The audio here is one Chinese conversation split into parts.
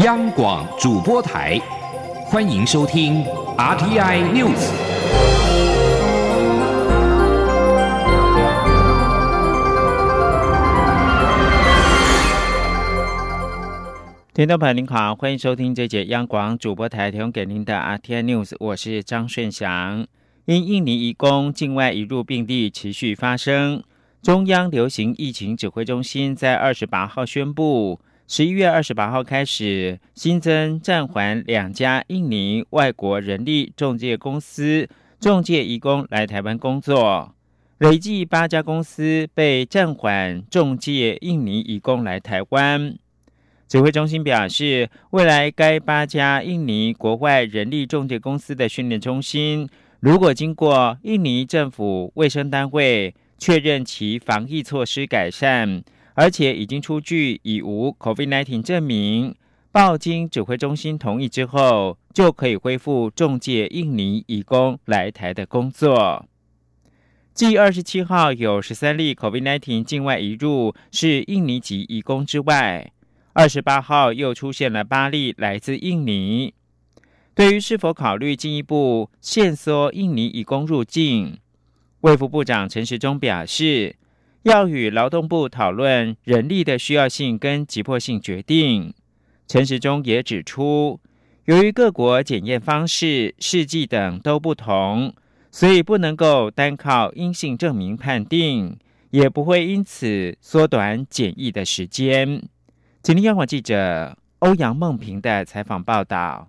央广主播台，欢迎收听 RTI News。听众朋友您好，欢迎收听这节央广主播台提供给您的 RTI News，我是张顺祥。因印尼移工境外移入病例持续发生，中央流行疫情指挥中心在二十八号宣布。十一月二十八号开始，新增暂缓两家印尼外国人力中介公司中介移工来台湾工作，累计八家公司被暂缓中介印尼移工来台湾。指挥中心表示，未来该八家印尼国外人力中介公司的训练中心，如果经过印尼政府卫生单位确认其防疫措施改善。而且已经出具已无 COVID-19 证明，报经指挥中心同意之后，就可以恢复中介印尼移工来台的工作。继二十七号有十三例 COVID-19 境外移入是印尼籍移工之外，二十八号又出现了八例来自印尼。对于是否考虑进一步限缩印尼移工入境，卫福部长陈时中表示。要与劳动部讨论人力的需要性跟急迫性决定。陈时中也指出，由于各国检验方式、试剂等都不同，所以不能够单靠阴性证明判定，也不会因此缩短检疫的时间。请听央广记者欧阳梦平的采访报道。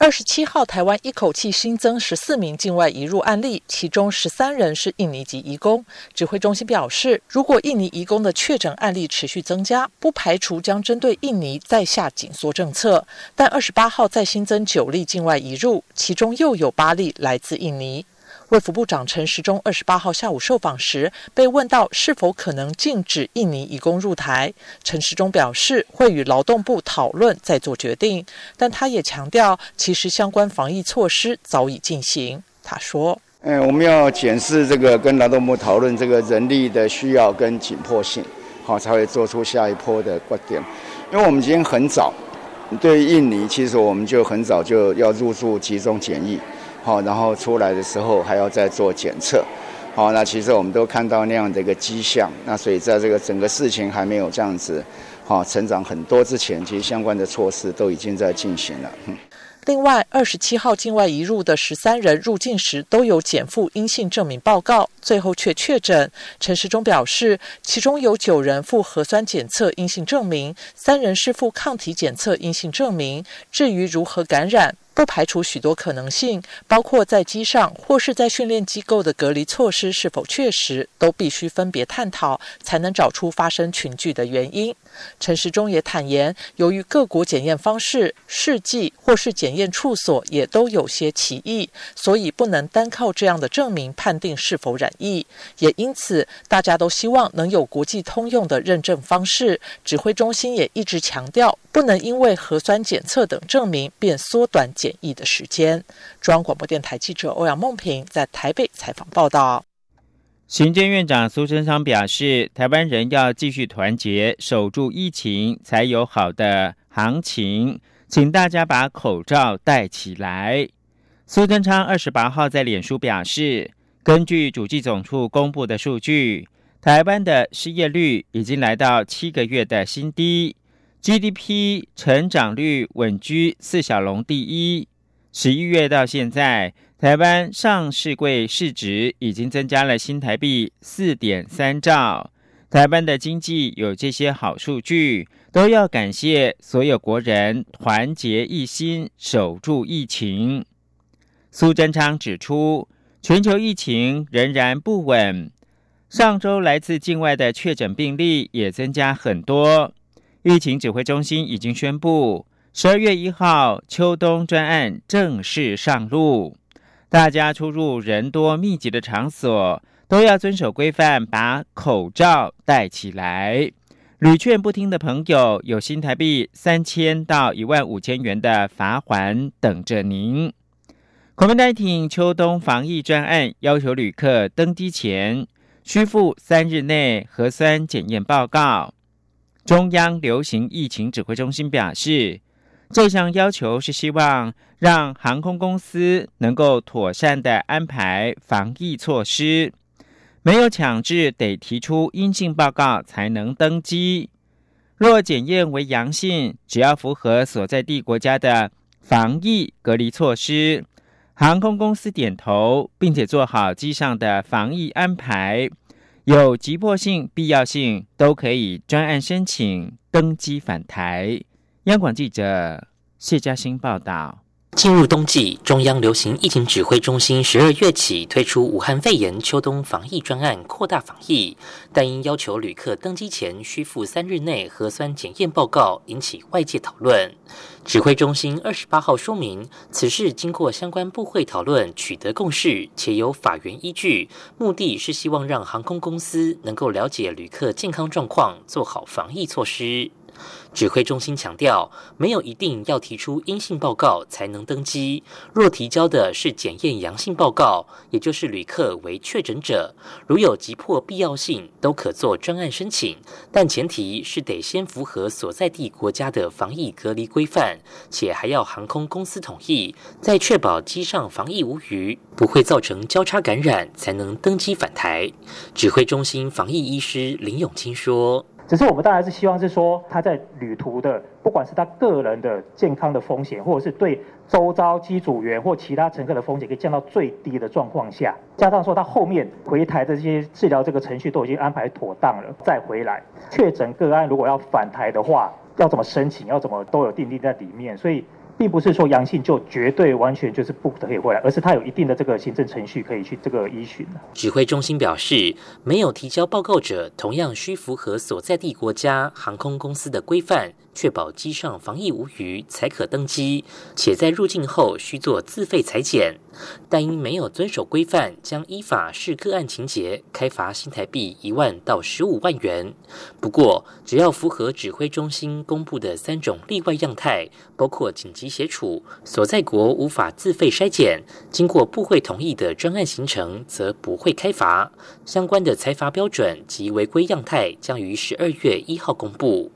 二十七号，台湾一口气新增十四名境外移入案例，其中十三人是印尼籍移工。指挥中心表示，如果印尼移工的确诊案例持续增加，不排除将针对印尼再下紧缩政策。但二十八号再新增九例境外移入，其中又有八例来自印尼。卫福部长陈时中二十八号下午受访时，被问到是否可能禁止印尼移工入台，陈时中表示会与劳动部讨论再做决定，但他也强调，其实相关防疫措施早已进行。他说：“嗯，我们要检视这个，跟劳动部讨论这个人力的需要跟紧迫性，好才会做出下一波的观点。因为我们今天很早，对印尼其实我们就很早就要入住集中检疫。”好，然后出来的时候还要再做检测，好，那其实我们都看到那样的一个迹象，那所以在这个整个事情还没有这样子，好成长很多之前，其实相关的措施都已经在进行了。另外，二十七号境外移入的十三人入境时都有检附阴性证明报告，最后却确诊。陈时中表示，其中有九人负核酸检测阴性证明，三人是负抗体检测阴性证明。至于如何感染？不排除许多可能性，包括在机上或是在训练机构的隔离措施是否确实，都必须分别探讨，才能找出发生群聚的原因。陈时中也坦言，由于各国检验方式、试剂或是检验处所也都有些歧义，所以不能单靠这样的证明判定是否染疫。也因此，大家都希望能有国际通用的认证方式。指挥中心也一直强调，不能因为核酸检测等证明便缩短检。检疫的时间。中央广播电台记者欧阳梦平在台北采访报道。行政院长苏贞昌表示，台湾人要继续团结，守住疫情，才有好的行情。请大家把口罩戴起来。苏贞昌二十八号在脸书表示，根据主计总处公布的数据，台湾的失业率已经来到七个月的新低。GDP 成长率稳居四小龙第一。十一月到现在，台湾上市柜市值已经增加了新台币四点三兆。台湾的经济有这些好数据，都要感谢所有国人团结一心，守住疫情。苏贞昌指出，全球疫情仍然不稳，上周来自境外的确诊病例也增加很多。疫情指挥中心已经宣布，十二月一号秋冬专案正式上路。大家出入人多密集的场所都要遵守规范，把口罩戴起来。屡劝不听的朋友，有新台币三千到一万五千元的罚款等着您。COVID-19 秋冬防疫专案要求旅客登机前需附三日内核酸检验报告。中央流行疫情指挥中心表示，这项要求是希望让航空公司能够妥善的安排防疫措施，没有强制得提出阴性报告才能登机。若检验为阳性，只要符合所在地国家的防疫隔离措施，航空公司点头，并且做好机上的防疫安排，有急迫性、必要性，都可以专案申请登机返台。央广记者谢嘉欣报道。进入冬季，中央流行疫情指挥中心十二月起推出武汉肺炎秋冬防疫专案，扩大防疫，但因要求旅客登机前需附三日内核酸检验报告，引起外界讨论。指挥中心二十八号说明，此事经过相关部会讨论，取得共识，且有法源依据，目的是希望让航空公司能够了解旅客健康状况，做好防疫措施。指挥中心强调，没有一定要提出阴性报告才能登机。若提交的是检验阳性报告，也就是旅客为确诊者，如有急迫必要性，都可做专案申请，但前提是得先符合所在地国家的防疫隔离规范，且还要航空公司同意，在确保机上防疫无虞，不会造成交叉感染，才能登机返台。指挥中心防疫医师林永清说。只是我们当然是希望是说，他在旅途的，不管是他个人的健康的风险，或者是对周遭机组员或其他乘客的风险，可以降到最低的状况下，加上说他后面回台的这些治疗这个程序都已经安排妥当了，再回来确诊个案如果要返台的话，要怎么申请，要怎么都有定定在里面，所以。并不是说阳性就绝对完全就是不可以回来，而是它有一定的这个行政程序可以去这个依循指挥中心表示，没有提交报告者，同样需符合所在地国家航空公司的规范。确保机上防疫无虞才可登机，且在入境后需做自费裁剪，但因没有遵守规范，将依法视个案情节开罚新台币一万到十五万元。不过，只要符合指挥中心公布的三种例外样态，包括紧急协处、所在国无法自费筛检、经过部会同意的专案行程，则不会开罚。相关的裁罚标准及违规样态将于十二月一号公布。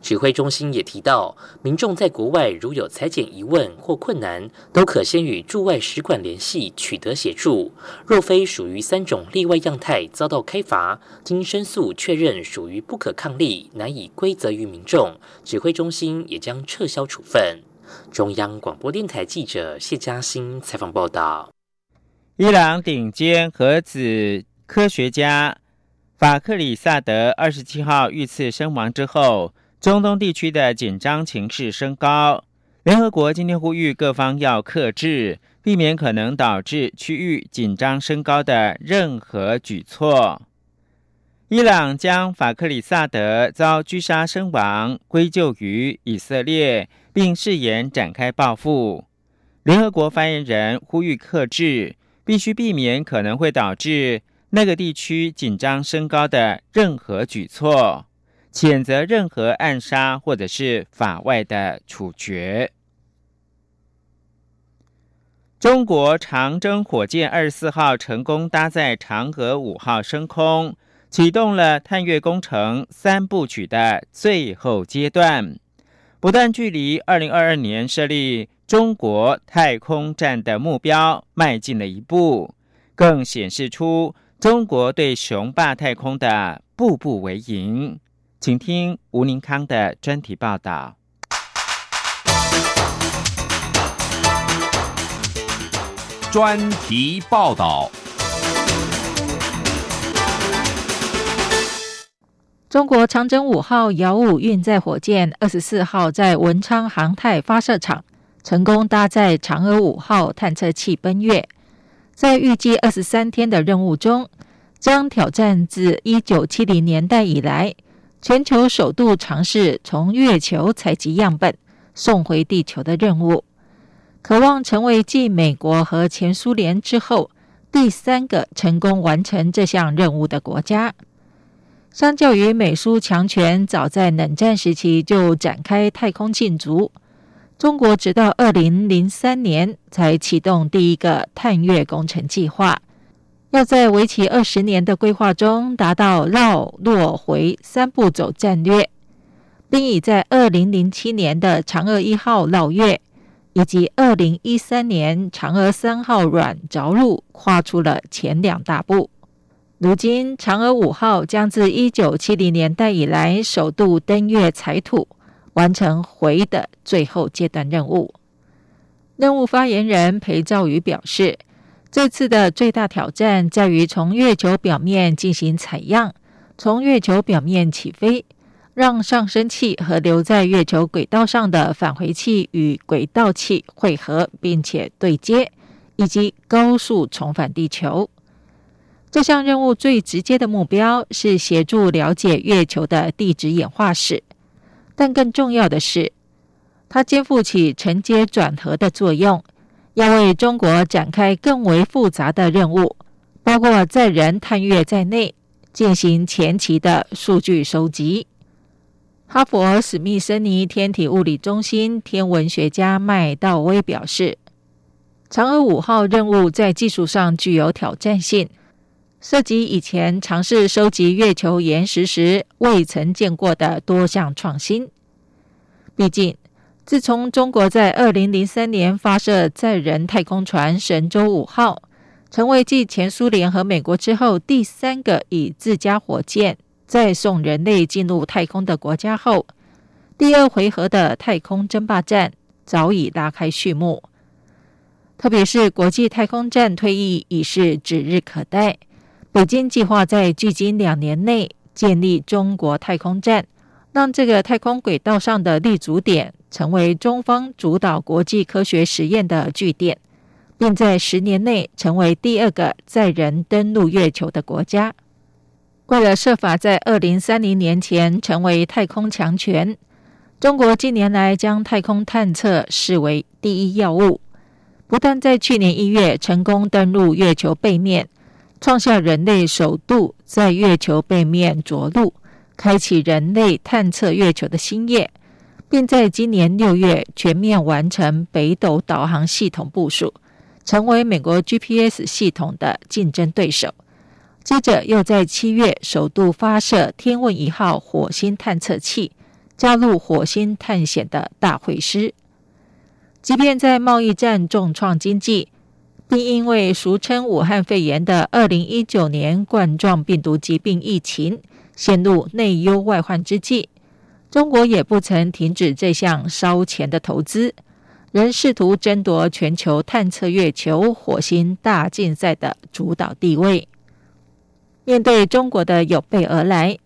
指挥中心也提到，民众在国外如有裁剪疑问或困难，都可先与驻外使馆联系，取得协助。若非属于三种例外样态遭到开罚，经申诉确认属于不可抗力，难以归责于民众，指挥中心也将撤销处分。中央广播电台记者谢嘉欣采访报道。伊朗顶尖核子科学家。法克里萨德二十七号遇刺身亡之后，中东地区的紧张情势升高。联合国今天呼吁各方要克制，避免可能导致区域紧张升高的任何举措。伊朗将法克里萨德遭狙杀身亡归咎于以色列，并誓言展开报复。联合国发言人呼吁克制，必须避免可能会导致。那个地区紧张升高的任何举措，谴责任何暗杀或者是法外的处决。中国长征火箭二十四号成功搭载嫦娥五号升空，启动了探月工程三部曲的最后阶段，不但距离二零二二年设立中国太空站的目标迈进了一步，更显示出。中国对雄霸太空的步步为营，请听吴宁康的专题报道。专题报道：中国长征五号遥五运载火箭二十四号在文昌航太发射场成功搭载嫦娥五号探测器奔月。在预计二十三天的任务中，将挑战自一九七零年代以来全球首度尝试从月球采集样本送回地球的任务，渴望成为继美国和前苏联之后第三个成功完成这项任务的国家。相较于美苏强权早在冷战时期就展开太空竞逐。中国直到二零零三年才启动第一个探月工程计划，要在为期二十年的规划中达到绕、落、回三步走战略。并已在二零零七年的嫦娥一号绕月，以及二零一三年嫦娥三号软着陆跨出了前两大步。如今，嫦娥五号将自一九七零年代以来首度登月采土，完成回的最后阶段任务。任务发言人裴兆宇表示，这次的最大挑战在于从月球表面进行采样，从月球表面起飞，让上升器和留在月球轨道上的返回器与轨道器汇合并且对接，以及高速重返地球。这项任务最直接的目标是协助了解月球的地质演化史，但更重要的是，它肩负起承接转合的作用，要为中国展开更为复杂的任务，包括载人探月在内，进行前期的数据收集。哈佛史密森尼天体物理中心天文学家麦道威表示，嫦娥五号任务在技术上具有挑战性。涉及以前尝试收集月球岩石时未曾见过的多项创新。毕竟，自从中国在二零零三年发射载人太空船神舟五号，成为继前苏联和美国之后第三个以自家火箭再送人类进入太空的国家后，第二回合的太空争霸战早已拉开序幕。特别是国际太空站退役已是指日可待。北京计划在距今两年内建立中国太空站，让这个太空轨道上的立足点成为中方主导国际科学实验的据点，并在十年内成为第二个载人登陆月球的国家。为了设法在二零三零年前成为太空强权，中国近年来将太空探测视为第一要务，不但在去年一月成功登陆月球背面。创下人类首度在月球背面着陆，开启人类探测月球的新页，并在今年六月全面完成北斗导航系统部署，成为美国 GPS 系统的竞争对手。接着又在七月首度发射天问一号火星探测器，加入火星探险的大会师。即便在贸易战重创经济。并因为俗称武汉肺炎的二零一九年冠状病毒疾病疫情陷入内忧外患之际，中国也不曾停止这项烧钱的投资，仍试图争夺全球探测月球、火星大竞赛的主导地位。面对中国的有备而来，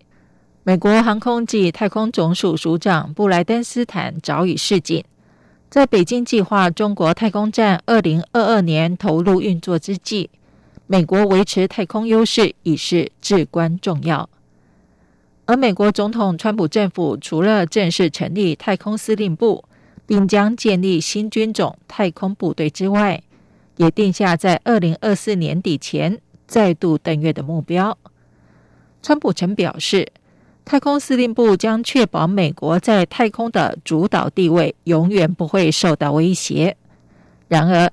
美国航空暨太空总署署长布莱登斯坦早已示警。在北京计划中国太空站二零二二年投入运作之际，美国维持太空优势已是至关重要。而美国总统川普政府除了正式成立太空司令部，并将建立新军种太空部队之外，也定下在二零二四年底前再度登月的目标。川普曾表示。太空司令部将确保美国在太空的主导地位永远不会受到威胁。然而，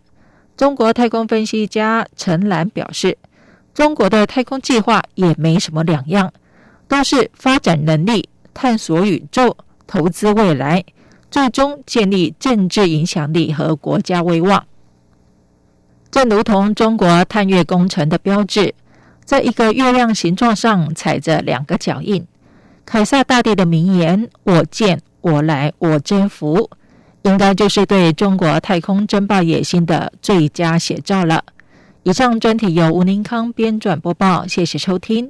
中国太空分析家陈岚表示，中国的太空计划也没什么两样，都是发展能力、探索宇宙、投资未来，最终建立政治影响力和国家威望。正如同中国探月工程的标志，在一个月亮形状上踩着两个脚印。凯撒大帝的名言“我见，我来，我征服”，应该就是对中国太空争霸野心的最佳写照了。以上专题由吴宁康编撰播报，谢谢收听。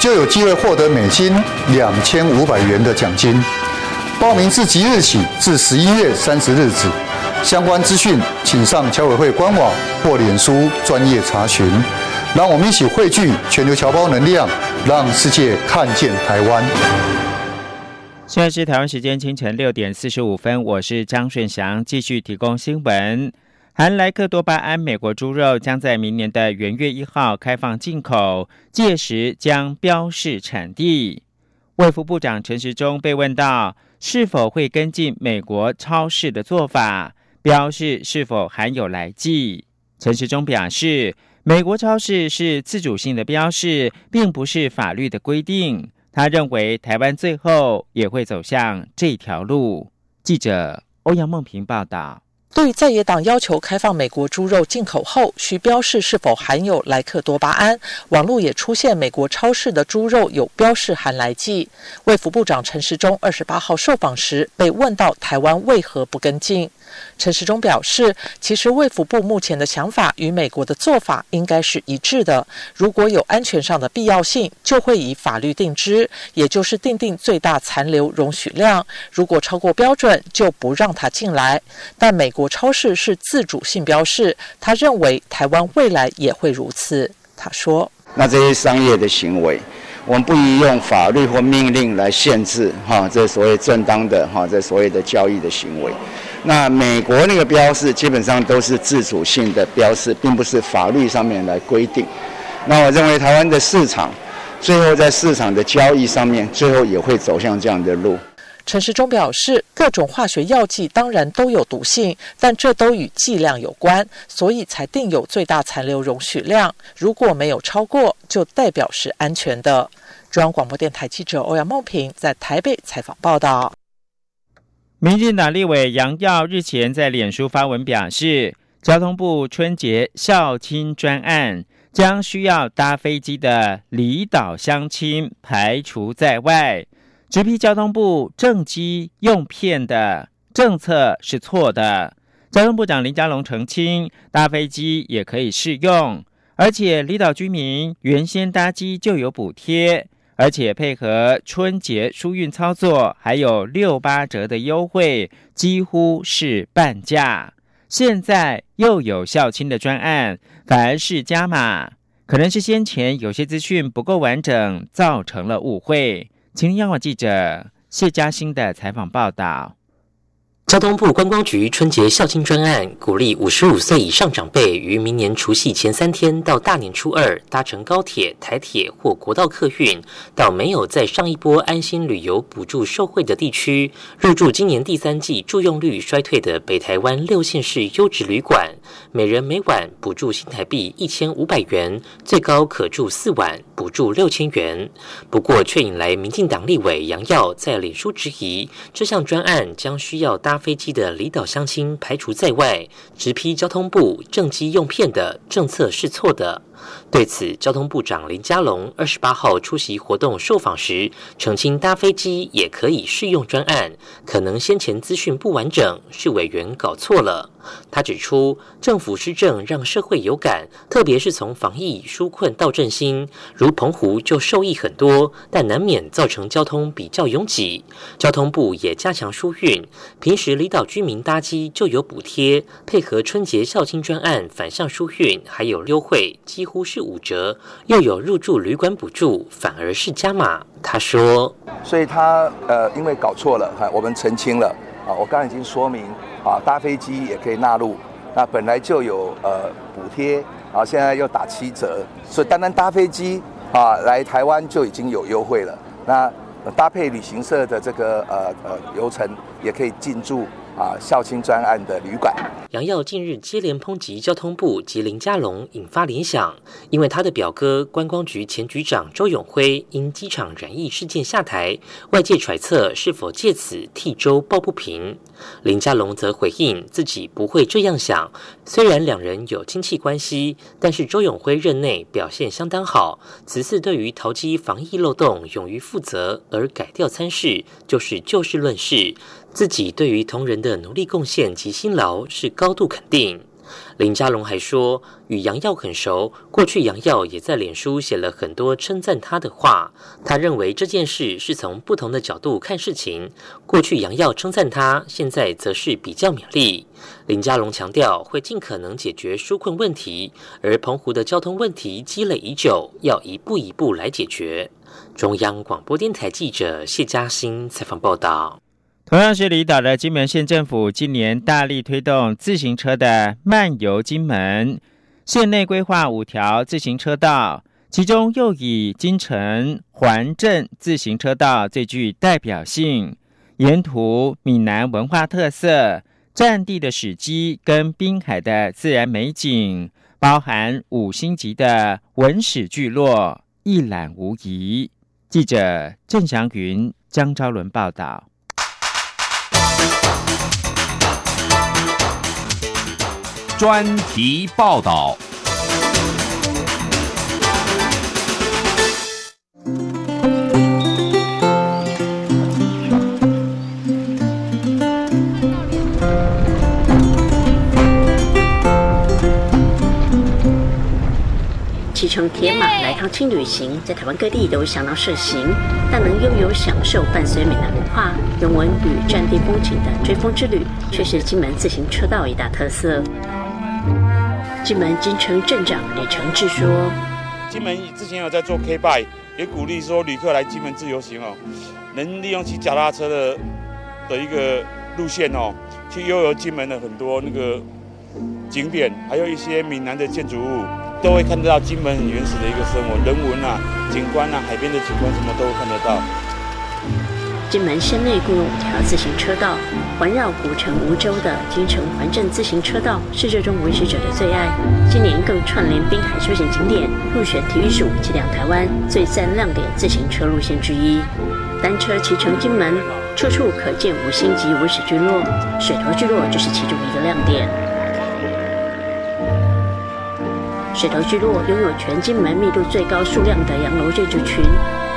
就有机会获得美金两千五百元的奖金。报名自即日起至十一月三十日止。相关资讯，请上侨委会官网或脸书专业查询。让我们一起汇聚全球侨胞能量，让世界看见台湾。现在是台湾时间清晨六点四十五分，我是张顺祥，继续提供新闻。含莱克多巴胺美国猪肉将在明年的元月一号开放进口，届时将标示产地。卫福部长陈时中被问到是否会跟进美国超市的做法，标示是否含有来剂。陈时中表示，美国超市是自主性的标示，并不是法律的规定。他认为台湾最后也会走向这条路。记者欧阳梦平报道。对在野党要求开放美国猪肉进口后需标示是否含有莱克多巴胺，网络也出现美国超市的猪肉有标示含来剂。卫福部长陈时中二十八号受访时被问到台湾为何不跟进。陈时中表示，其实卫福部目前的想法与美国的做法应该是一致的。如果有安全上的必要性，就会以法律定之，也就是定定最大残留容许量。如果超过标准，就不让他进来。但美国超市是自主性标示，他认为台湾未来也会如此。他说：“那这些商业的行为。”我们不宜用法律或命令来限制哈，这所谓正当的哈，这所谓的交易的行为。那美国那个标示基本上都是自主性的标示，并不是法律上面来规定。那我认为台湾的市场，最后在市场的交易上面，最后也会走向这样的路。陈时中表示，各种化学药剂当然都有毒性，但这都与剂量有关，所以才定有最大残留容许量。如果没有超过，就代表是安全的。中央广播电台记者欧阳梦平在台北采访报道。民进党立委杨耀日前在脸书发文表示，交通部春节孝亲专案将需要搭飞机的离岛乡亲排除在外。直批交通部正机用片的政策是错的。交通部长林佳龙澄清，搭飞机也可以适用，而且离岛居民原先搭机就有补贴，而且配合春节疏运操作，还有六八折的优惠，几乎是半价。现在又有校亲的专案，反而是加码，可能是先前有些资讯不够完整，造成了误会。请央广记者谢嘉欣的采访报道。交通部观光局春节孝亲专案鼓励五十五岁以上长辈于明年除夕前三天到大年初二搭乘高铁、台铁或国道客运，到没有在上一波安心旅游补助受惠的地区入住今年第三季住用率衰退的北台湾六县市优质旅馆，每人每晚补助新台币一千五百元，最高可住四晚，补助六千元。不过，却引来民进党立委杨耀在脸书质疑，这项专案将需要搭。飞机的离岛乡亲排除在外，直批交通部政机用片的政策是错的。对此，交通部长林佳龙二十八号出席活动受访时，澄清搭飞机也可以适用专案，可能先前资讯不完整，是委员搞错了。他指出，政府施政让社会有感，特别是从防疫纾困到振兴，如澎湖就受益很多，但难免造成交通比较拥挤。交通部也加强疏运，平时离岛居民搭机就有补贴，配合春节孝亲专案反向疏运，还有优惠，机乎是五折，又有入住旅馆补助，反而是加码。他说，所以他呃，因为搞错了，哈，我们澄清了啊，我刚刚已经说明。啊，搭飞机也可以纳入，那本来就有呃补贴，啊，现在又打七折，所以单单搭飞机啊来台湾就已经有优惠了。那搭配旅行社的这个呃呃流程，也可以进驻。啊，校庆专案的旅馆，杨耀近日接连抨击交通部及林佳龙，引发联想，因为他的表哥观光局前局长周永辉因机场染疫事件下台，外界揣测是否借此替周抱不平。林佳龙则回应自己不会这样想，虽然两人有亲戚关系，但是周永辉任内表现相当好，此次对于淘机防疫漏洞勇于负责而改掉参事，就是就事论事。自己对于同仁的努力贡献及辛劳是高度肯定。林佳龙还说，与杨耀很熟，过去杨耀也在脸书写了很多称赞他的话。他认为这件事是从不同的角度看事情。过去杨耀称赞他，现在则是比较勉励。林佳龙强调，会尽可能解决纾困问题，而澎湖的交通问题积累已久，要一步一步来解决。中央广播电台记者谢嘉欣采访报道。同样是离岛的金门县政府，今年大力推动自行车的漫游金门。县内规划五条自行车道，其中又以金城环镇自行车道最具代表性。沿途闽南文化特色、战地的史迹跟滨海的自然美景，包含五星级的文史聚落，一览无遗。记者郑祥云、江昭伦报道。专题报道。骑乘铁马来趟轻旅行，在台湾各地都相当盛行，但能拥有享受伴随闽南文化、人文与战地风景的追风之旅，却是金门自行车道一大特色。金门金城镇长李承志说：“金门之前有在做 K bike，也鼓励说旅客来金门自由行哦，能利用骑脚踏车的的一个路线哦，去悠游金门的很多那个景点，还有一些闽南的建筑物。”都会看得到金门很原始的一个生活，人文啊、景观啊、海边的景观什么都会看得到。金门县内共有五条自行车道，环绕古城梧州的金城环镇自行车道是这种维持者的最爱。今年更串联滨海休闲景点，入选体育署纪亮台湾最赞亮点自行车路线之一。单车骑乘金门，处处可见五星级文史聚落，水头聚落就是其中一个亮点。水头聚落拥有全金门密度最高数量的洋楼建筑群，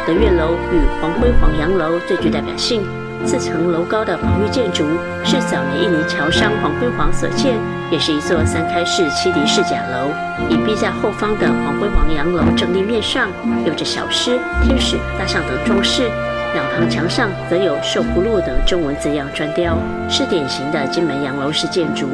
德月楼与黄辉煌洋楼最具代表性。四层楼高的防御建筑是早年印尼侨商黄辉煌所建，也是一座三开式七敌式甲楼。隐蔽在后方的黄辉煌洋楼正立面上有着小狮、天使、大象等装饰，两旁墙上则有“寿福路”等中文字样砖雕，是典型的金门洋楼式建筑。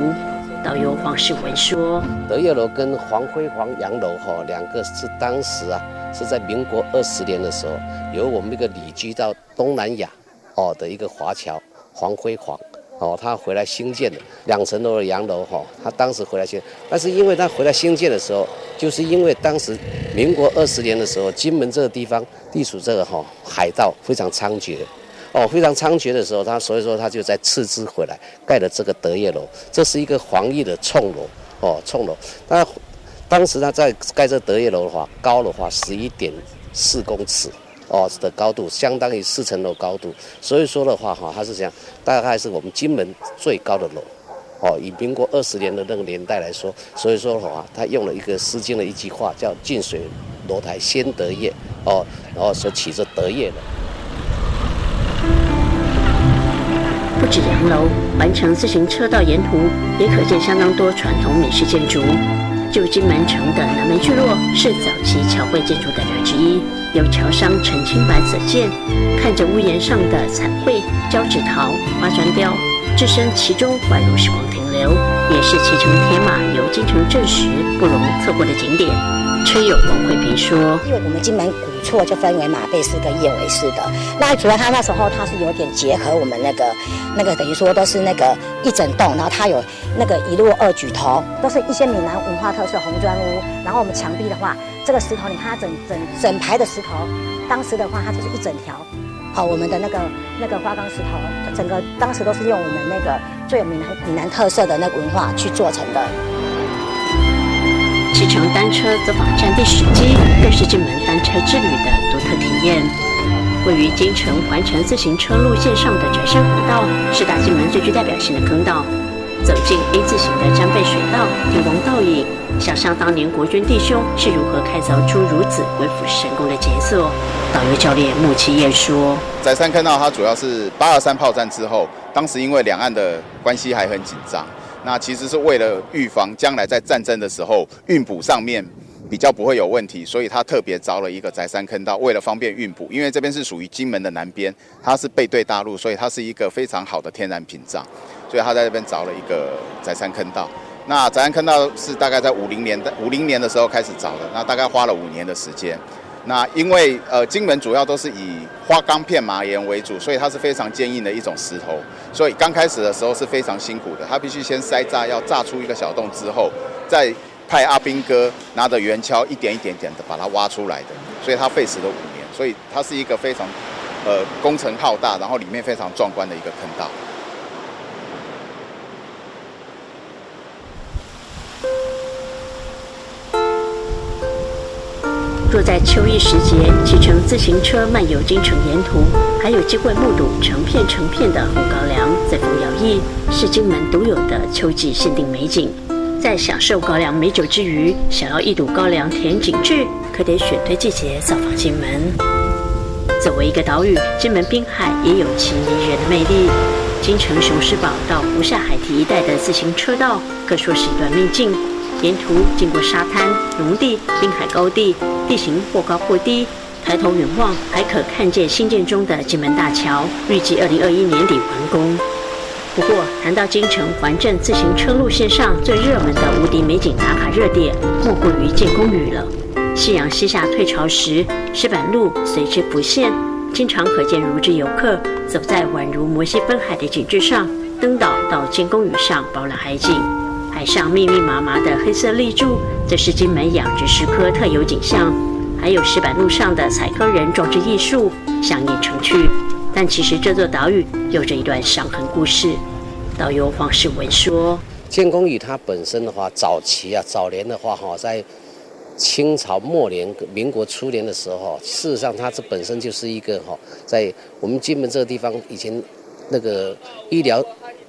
导游黄世文说：“德业楼跟黄辉煌洋楼哈，两个是当时啊，是在民国二十年的时候，由我们一个旅居到东南亚哦的一个华侨黄辉煌哦，他回来兴建的两层楼的洋楼哈，他当时回来兴，但是因为他回来兴建的时候，就是因为当时民国二十年的时候，金门这个地方地处这个哈海盗非常猖獗。”哦，非常猖獗的时候，他所以说他就在斥资回来盖了这个德业楼，这是一个防御的冲楼哦，冲楼。那当时他在盖这德业楼的话，高的话十一点四公尺哦的高度，相当于四层楼高度。所以说的话哈，他是讲大概是我们金门最高的楼哦，以民国二十年的那个年代来说，所以说的话，他用了一个《诗经》的一句话叫“近水楼台先得月”哦，然后所起这德业楼。至洋楼，完成自行车道沿途也可见相当多传统美式建筑。旧金门城的南门聚落是早期侨汇建筑代表之一，由侨商陈清白所建。看着屋檐上的彩绘、胶纸桃、花砖雕，置身其中，宛如时光停留，也是骑乘铁马游金城镇时不容错过的景点。车友王慧平说：“因为我们金门古厝就分为马背式跟燕尾式的，那主要它那时候它是有点结合我们那个那个等于说都是那个一整栋，然后它有那个一路二举头，都是一些闽南文化特色红砖屋。然后我们墙壁的话，这个石头你看它整整整排的石头，当时的话它就是一整条，好，我们的那个那个花岗石头，整个当时都是用我们那个最有闽南闽南特色的那个文化去做成的。”骑乘单车走访战地史迹，更是金门单车之旅的独特体验。位于金城环城自行车路线上的翟山古道，是大金门最具代表性的坑道。走进 A 字形的漳背水道，天光倒影，想象当年国军弟兄是如何开凿出如此鬼斧神工的杰作。导游教练穆其燕说：“窄山坑道它主要是八二三炮战之后，当时因为两岸的关系还很紧张。”那其实是为了预防将来在战争的时候运补上面比较不会有问题，所以他特别凿了一个宅山坑道，为了方便运补。因为这边是属于金门的南边，它是背对大陆，所以它是一个非常好的天然屏障，所以他在这边凿了一个宅山坑道。那宅山坑道是大概在五零年代五零年的时候开始凿的，那大概花了五年的时间。那因为呃金门主要都是以花岗片麻岩为主，所以它是非常坚硬的一种石头，所以刚开始的时候是非常辛苦的。他必须先塞炸，要炸出一个小洞之后，再派阿兵哥拿着圆锹一点一点点的把它挖出来的，所以它费时了五年，所以它是一个非常呃工程浩大，然后里面非常壮观的一个坑道。若在秋意时节骑乘自行车漫游京城沿途，还有机会目睹成片成片的红高粱在风摇曳，是金门独有的秋季限定美景。在享受高粱美酒之余，想要一睹高粱田景致，可得选对季节造访金门。作为一个岛屿，金门滨海也有其迷人的魅力。京城雄狮堡到湖下海堤一带的自行车道，可说是一段秘境。沿途经过沙滩、农地、滨海高地，地形或高或低。抬头远望，还可看见新建中的金门大桥，预计二零二一年底完工。不过，谈到京城环镇自行车路线上最热门的无敌美景打卡热点，莫过于建功屿了。夕阳西下退潮时，石板路随之浮现，经常可见如织游客走在宛如摩西分海的景致上，登岛到建功屿上饱览海景。海上密密麻麻的黑色立柱，这是金门养殖石科特有景象。还有石板路上的采科人装置艺术，香艳成趣。但其实这座岛屿有着一段伤痕故事。导游黄世文说：“建功屿它本身的话，早期啊，早年的话哈，在清朝末年、民国初年的时候，事实上它这本身就是一个哈，在我们金门这个地方以前那个医疗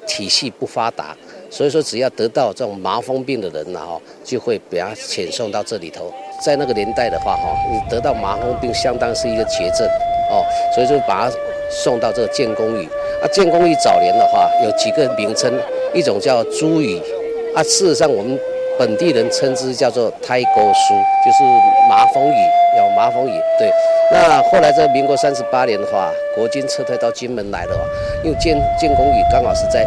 体系不发达。”所以说，只要得到这种麻风病的人呢，哈，就会把他遣送到这里头。在那个年代的话，哈，你得到麻风病相当是一个绝症，哦，所以说把他送到这个建功屿。啊，建功屿早年的话有几个名称，一种叫朱屿，啊，事实上我们本地人称之叫做胎沟书，就是麻风屿，有麻风屿。对，那后来在民国三十八年的话，国军撤退到金门来了，因为建建功屿刚好是在。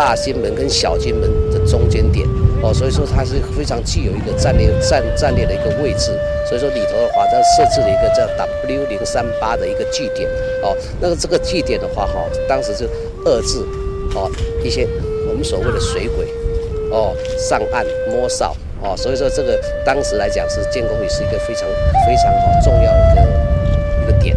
大金门跟小金门的中间点哦，所以说它是非常具有一个战略战战略的一个位置。所以说里头的话，它设置了一个叫 W 零三八的一个据点哦。那个这个据点的话哈，当时就遏制哦，一些我们所谓的水鬼哦上岸摸哨哦，所以说这个当时来讲是建功屿是一个非常非常重要的一个一个点。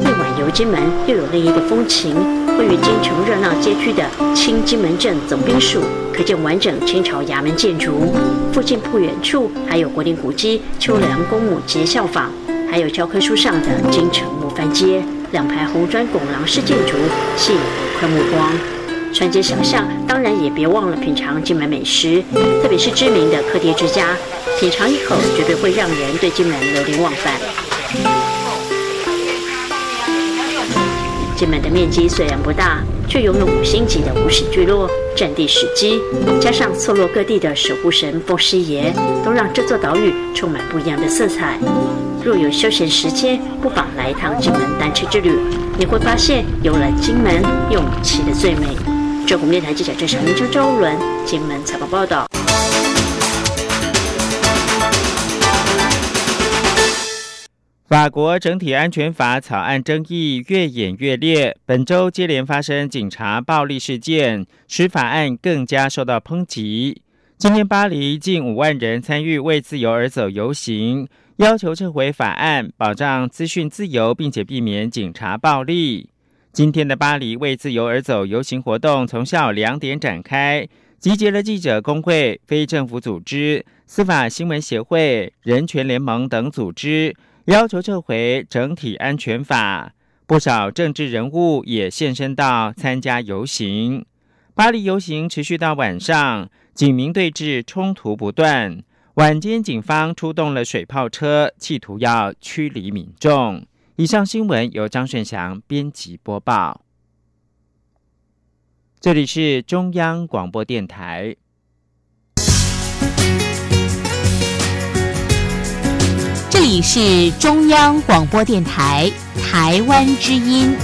夜晚游金门又有另一个风情。位于京城热闹街区的清金门镇总兵署，可见完整清朝衙门建筑。附近不远处还有国定古迹秋凉公墓街效仿，还有教科书上的京城模范街，两排红砖拱廊式建筑吸引游客目光。穿街小巷，当然也别忘了品尝金门美食，特别是知名的柯爹之家，品尝一口绝对会让人对金门流连忘返。金门的面积虽然不大，却拥有五星级的五史聚落，占地史基，加上错落各地的守护神风师爷，都让这座岛屿充满不一样的色彩。若有休闲时间，不妨来一趟金门单车之旅，你会发现游览金门用骑的最美。中国电台记者郑少明、张周伦，金门采访报道。法国整体安全法草案争议越演越烈，本周接连发生警察暴力事件，使法案更加受到抨击。今天，巴黎近五万人参与为自由而走游行，要求撤回法案，保障资讯自由，并且避免警察暴力。今天的巴黎为自由而走游行活动从下午两点展开，集结了记者工会、非政府组织、司法新闻协会、人权联盟等组织。要求撤回整体安全法，不少政治人物也现身到参加游行。巴黎游行持续到晚上，警民对峙冲突不断。晚间警方出动了水炮车，企图要驱离民众。以上新闻由张顺祥编辑播报。这里是中央广播电台。这里是中央广播电台台湾之音。